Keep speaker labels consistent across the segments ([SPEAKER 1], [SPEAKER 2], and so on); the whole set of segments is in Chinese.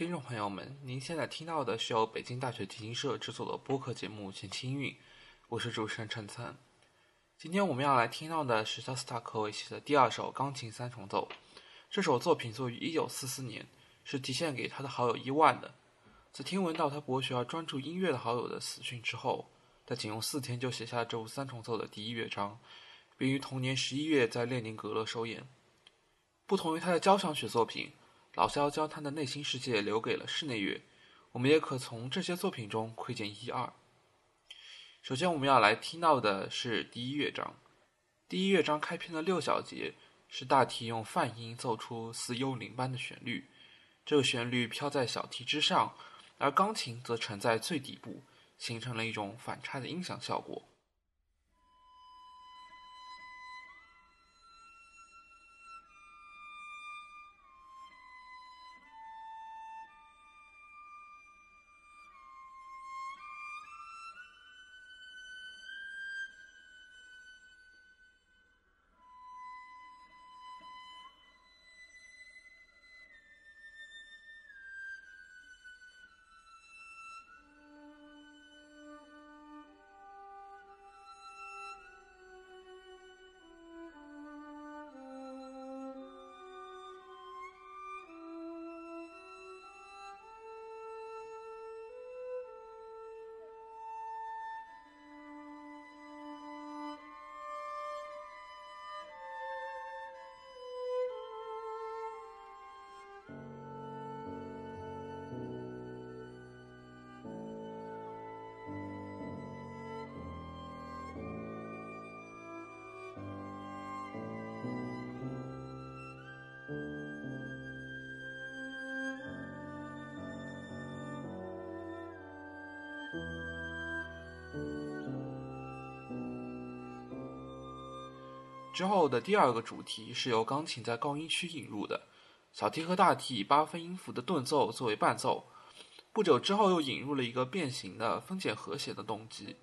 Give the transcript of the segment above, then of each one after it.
[SPEAKER 1] 听众朋友们，您现在听到的是由北京大学提琴社制作的播客节目《前清韵》，我是主持人陈灿。今天我们要来听到的是肖斯塔科维奇的第二首钢琴三重奏。这首作品作于1944年，是题献给他的好友伊万的。在听闻到他博学而专注音乐的好友的死讯之后，他仅用四天就写下了这部三重奏的第一乐章，并于同年十一月在列宁格勒首演。不同于他的交响曲作品，老肖将他的内心世界留给了室内乐。我们也可从这些作品中窥见一二。首先，我们要来听到的是第一乐章。第一乐章开篇的六小节是大提用泛音奏出似幽灵般的旋律，这个旋律飘在小提之上，而钢琴则沉在最底部，形成了一种反差的音响效果。之后的第二个主题是由钢琴在高音区引入的，小提和大提以八分音符的顿奏作为伴奏。不久之后又引入了一个变形的分解和弦的动机。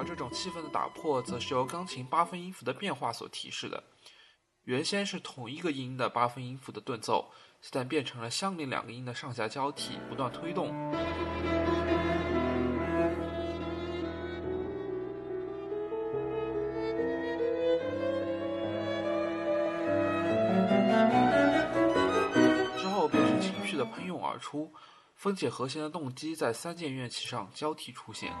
[SPEAKER 1] 而这种气氛的打破，则是由钢琴八分音符的变化所提示的。原先是同一个音的八分音符的顿奏，现在变成了相邻两个音的上下交替，不断推动。之后便是情绪的喷涌而出，分解和弦的动机在三件乐器上交替出现。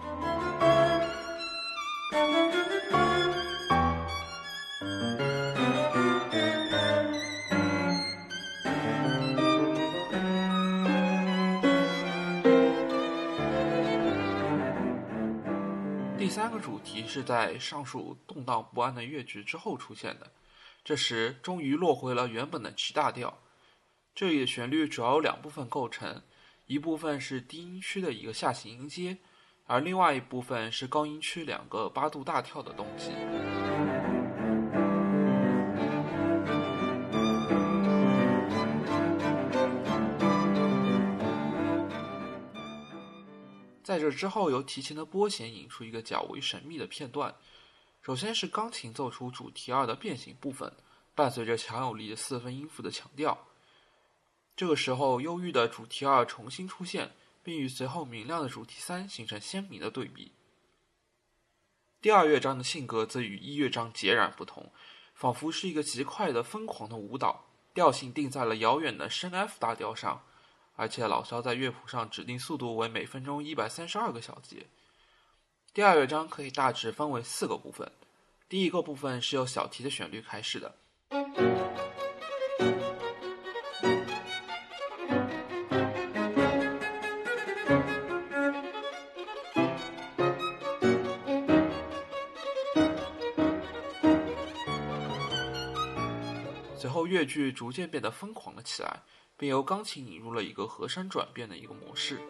[SPEAKER 1] 题是在上述动荡不安的乐句之后出现的，这时终于落回了原本的 G 大调。这里的旋律主要有两部分构成，一部分是低音区的一个下行音阶。而另外一部分是高音区两个八度大跳的动机。在这之后，由提琴的拨弦引出一个较为神秘的片段。首先是钢琴奏出主题二的变形部分，伴随着强有力的四分音符的强调。这个时候，忧郁的主题二重新出现。并与随后明亮的主题三形成鲜明的对比。第二乐章的性格则与一乐章截然不同，仿佛是一个极快的疯狂的舞蹈，调性定在了遥远的升 F 大调上，而且老肖在乐谱上指定速度为每分钟一百三十二个小节。第二乐章可以大致分为四个部分，第一个部分是由小提的旋律开始的。随后乐句逐渐变得疯狂了起来，并由钢琴引入了一个和声转变的一个模式。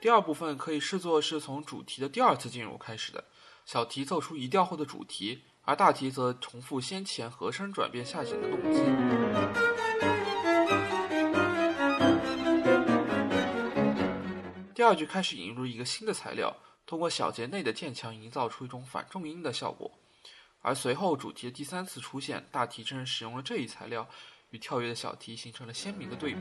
[SPEAKER 1] 第二部分可以视作是从主题的第二次进入开始的，小提奏出移调后的主题，而大提则重复先前和声转变下行的动机。第二句开始引入一个新的材料，通过小节内的渐强营造出一种反重音的效果，而随后主题的第三次出现，大提琴使用了这一材料，与跳跃的小提形成了鲜明的对比。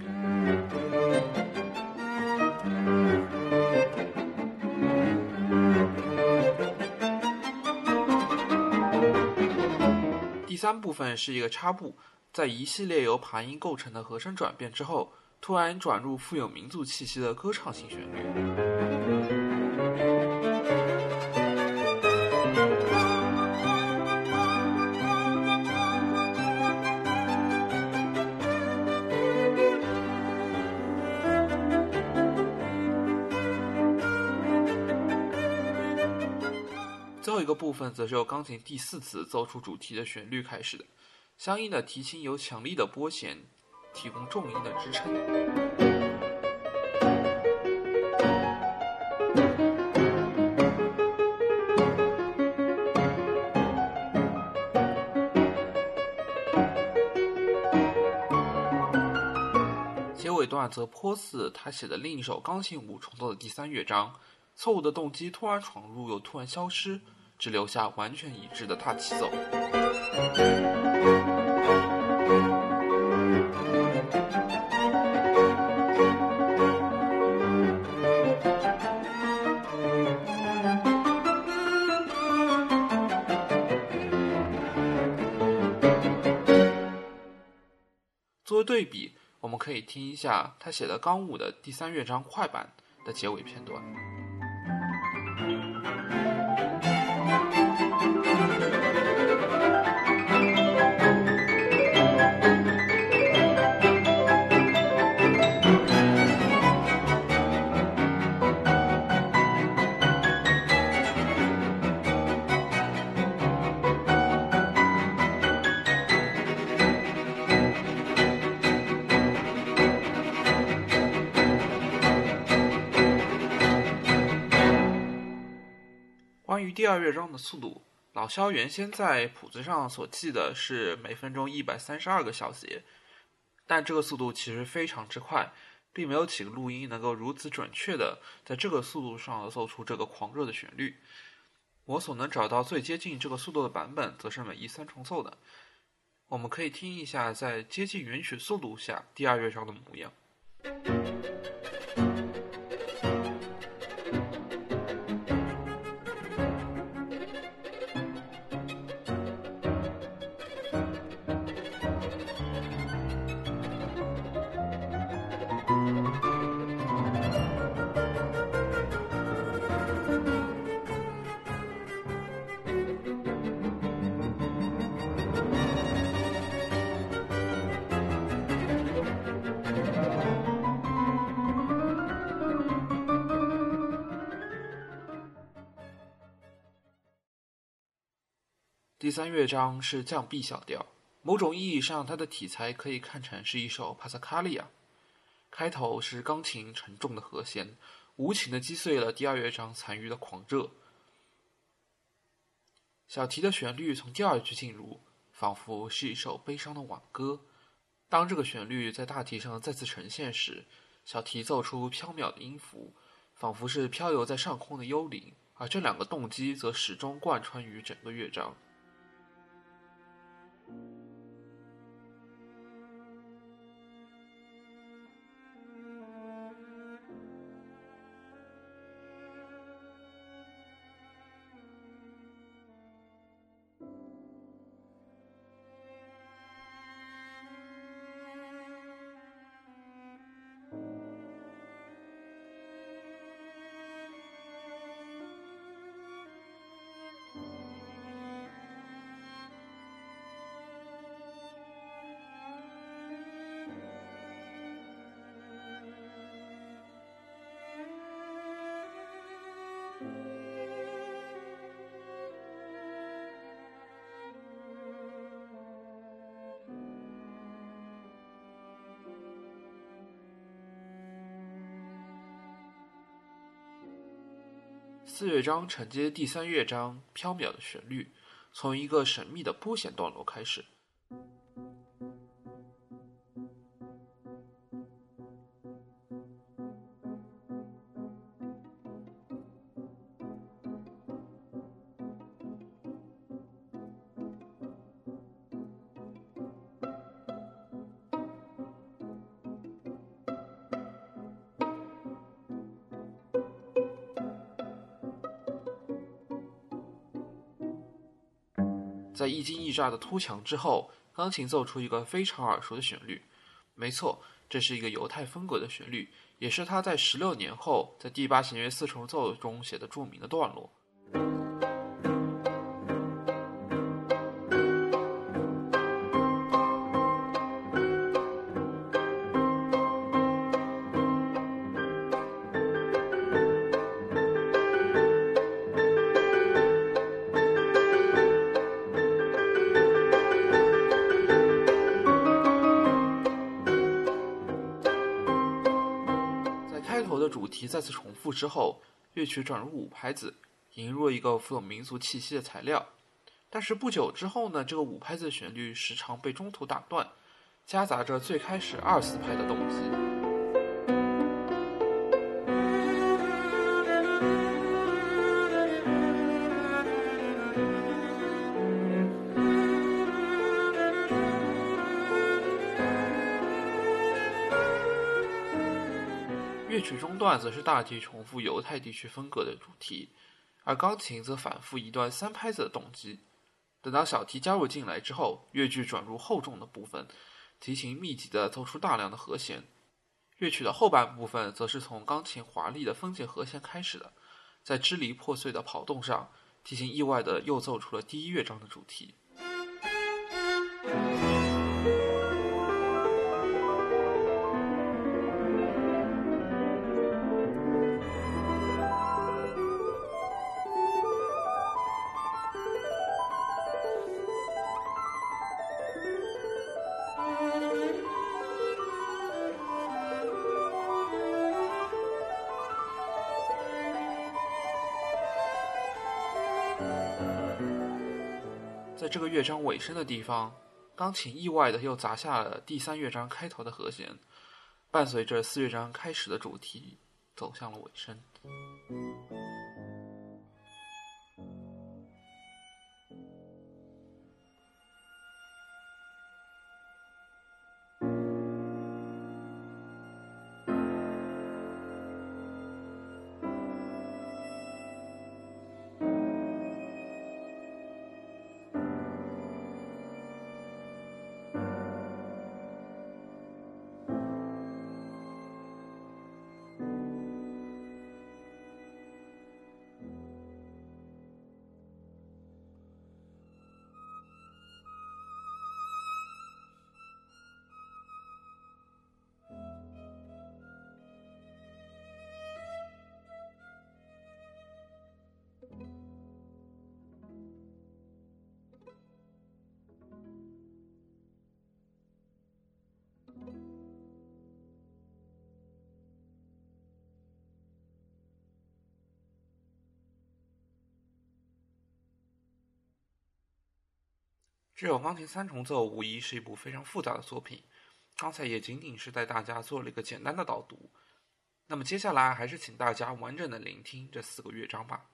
[SPEAKER 1] 第三部分是一个插步，在一系列由爬音构成的和声转变之后，突然转入富有民族气息的歌唱性旋律。部分则是由钢琴第四次奏出主题的旋律开始的，相应的提琴由强力的拨弦提供重音的支撑。结尾段则颇似他写的另一首钢琴五重奏的第三乐章。错误的动机突然闯入，又突然消失，只留下完全一致的大齐奏。作为对比，我们可以听一下他写的钢五的第三乐章快板的结尾片段。二乐章的速度，老肖原先在谱子上所记的是每分钟一百三十二个小节，但这个速度其实非常之快，并没有几个录音能够如此准确的在这个速度上奏出这个狂热的旋律。我所能找到最接近这个速度的版本，则是美一三重奏的。我们可以听一下在接近原曲速度下第二乐章的模样。第三乐章是降 B 小调，某种意义上，它的题材可以看成是一首帕萨卡利亚。开头是钢琴沉重的和弦，无情的击碎了第二乐章残余的狂热。小提的旋律从第二句进入，仿佛是一首悲伤的挽歌。当这个旋律在大提上再次呈现时，小提奏出飘渺的音符，仿佛是飘游在上空的幽灵，而这两个动机则始终贯穿于整个乐章。四乐章承接第三乐章飘渺的旋律，从一个神秘的拨弦段落开始。在一惊一乍的突墙之后，钢琴奏出一个非常耳熟的旋律。没错，这是一个犹太风格的旋律，也是他在十六年后在第八弦乐四重奏中写的著名的段落。之后，乐曲转入五拍子，引入一个富有民族气息的材料。但是不久之后呢，这个五拍子的旋律时常被中途打断，夹杂着最开始二四拍的动机。段则是大体重复犹太地区风格的主题，而钢琴则反复一段三拍子的动机。等到小提加入进来之后，乐句转入厚重的部分，提琴密集地奏出大量的和弦。乐曲的后半部分则是从钢琴华丽的分解和弦开始的，在支离破碎的跑动上，提琴意外地又奏出了第一乐章的主题。深的地方，钢琴意外的又砸下了第三乐章开头的和弦，伴随着四乐章开始的主题走向了尾声。这首钢琴三重奏无疑是一部非常复杂的作品，刚才也仅仅是带大家做了一个简单的导读。那么接下来还是请大家完整的聆听这四个乐章吧。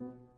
[SPEAKER 2] うん。